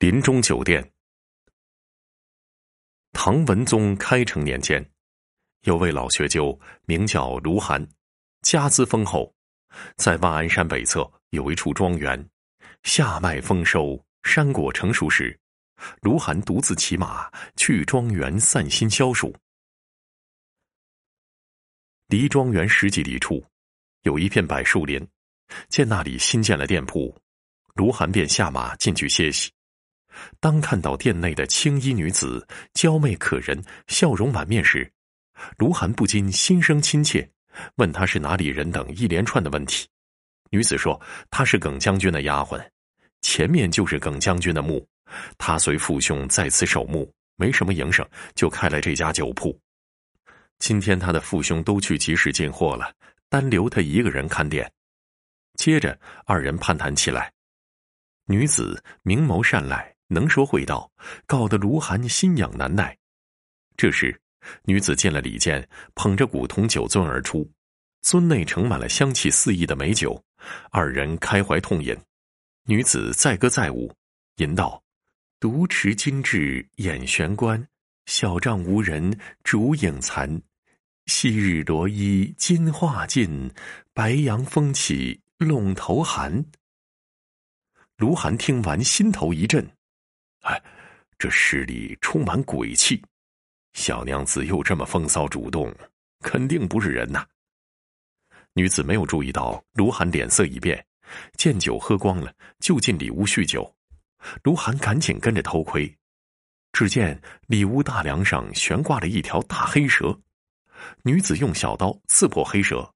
林中酒店。唐文宗开成年间，有位老学究名叫卢寒，家资丰厚，在万安山北侧有一处庄园，夏麦丰收，山果成熟时，卢寒独自骑马去庄园散心消暑。离庄园十几里处，有一片柏树林，见那里新建了店铺，卢寒便下马进去歇息。当看到店内的青衣女子娇媚可人、笑容满面时，卢寒不禁心生亲切，问她是哪里人等一连串的问题。女子说：“她是耿将军的丫鬟，前面就是耿将军的墓，他随父兄在此守墓，没什么营生，就开了这家酒铺。今天他的父兄都去集市进货了，单留他一个人看店。”接着二人攀谈起来，女子明眸善睐。能说会道，搞得卢寒心痒难耐。这时，女子见了李健，捧着古铜酒樽而出，樽内盛满了香气四溢的美酒。二人开怀痛饮，女子载歌载舞，吟道：“独持精致眼悬关，小帐无人烛影残。昔日罗衣金画尽，白杨风起陇头寒。”卢寒听完，心头一震。哎，这诗里充满鬼气，小娘子又这么风骚主动，肯定不是人呐。女子没有注意到卢寒脸色一变，见酒喝光了，就进里屋酗酒。卢寒赶紧跟着偷窥，只见里屋大梁上悬挂了一条大黑蛇，女子用小刀刺破黑蛇，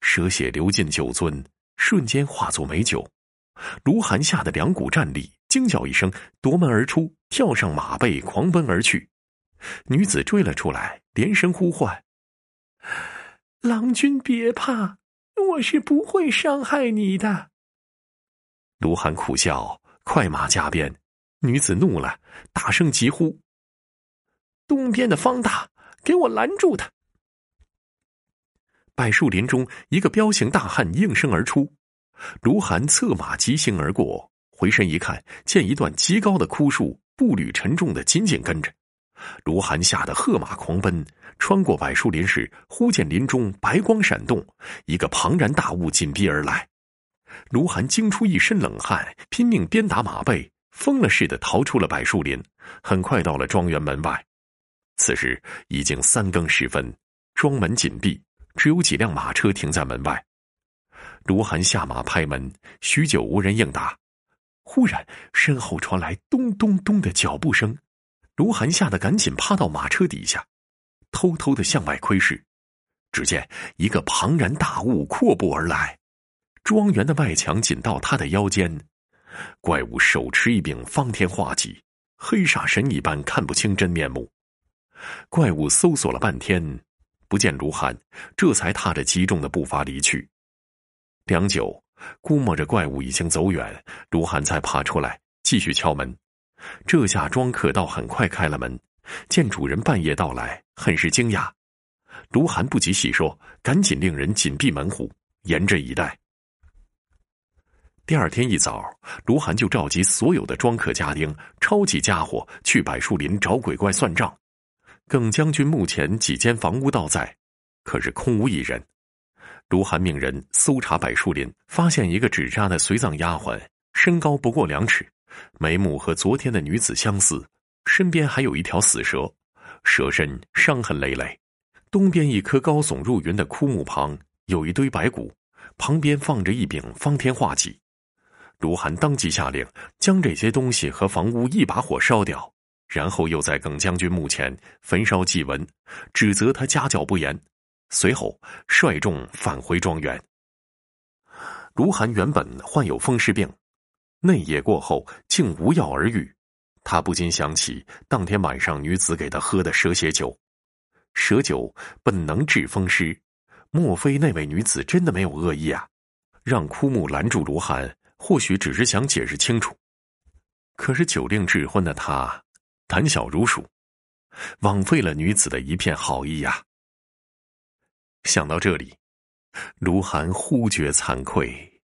蛇血流进酒樽，瞬间化作美酒。卢寒吓得两股战栗。惊叫一声，夺门而出，跳上马背，狂奔而去。女子追了出来，连声呼唤：“郎君别怕，我是不会伤害你的。”卢寒苦笑，快马加鞭。女子怒了，大声疾呼：“东边的方大，给我拦住他！”柏树林中，一个彪形大汉应声而出，卢寒策马疾行而过。回身一看，见一段极高的枯树，步履沉重的紧紧跟着。卢寒吓得喝马狂奔，穿过柏树林时，忽见林中白光闪动，一个庞然大物紧逼而来。卢寒惊出一身冷汗，拼命鞭打马背，疯了似的逃出了柏树林，很快到了庄园门外。此时已经三更时分，庄门紧闭，只有几辆马车停在门外。卢寒下马拍门，许久无人应答。忽然，身后传来咚咚咚的脚步声，卢寒吓得赶紧趴到马车底下，偷偷的向外窥视。只见一个庞然大物阔步而来，庄园的外墙紧到他的腰间。怪物手持一柄方天画戟，黑煞神一般，看不清真面目。怪物搜索了半天，不见卢寒，这才踏着极重的步伐离去。良久。估摸着怪物已经走远，卢寒才爬出来继续敲门。这下庄客倒很快开了门，见主人半夜到来，很是惊讶。卢寒不及细说，赶紧令人紧闭门户，严阵以待。第二天一早，卢寒就召集所有的庄客家丁，抄起家伙去柏树林找鬼怪算账。耿将军目前几间房屋倒在，可是空无一人。卢寒命人搜查柏树林，发现一个纸扎的随葬丫鬟，身高不过两尺，眉目和昨天的女子相似，身边还有一条死蛇，蛇身伤痕累累。东边一棵高耸入云的枯木旁有一堆白骨，旁边放着一柄方天画戟。卢寒当即下令，将这些东西和房屋一把火烧掉，然后又在耿将军墓前焚烧祭文，指责他家教不严。随后率众返回庄园。卢寒原本患有风湿病，那夜过后竟无药而愈，他不禁想起当天晚上女子给他喝的蛇血酒。蛇酒本能治风湿，莫非那位女子真的没有恶意啊？让枯木拦住卢寒，或许只是想解释清楚。可是酒令智昏的他，胆小如鼠，枉费了女子的一片好意呀。想到这里，卢寒忽觉惭愧。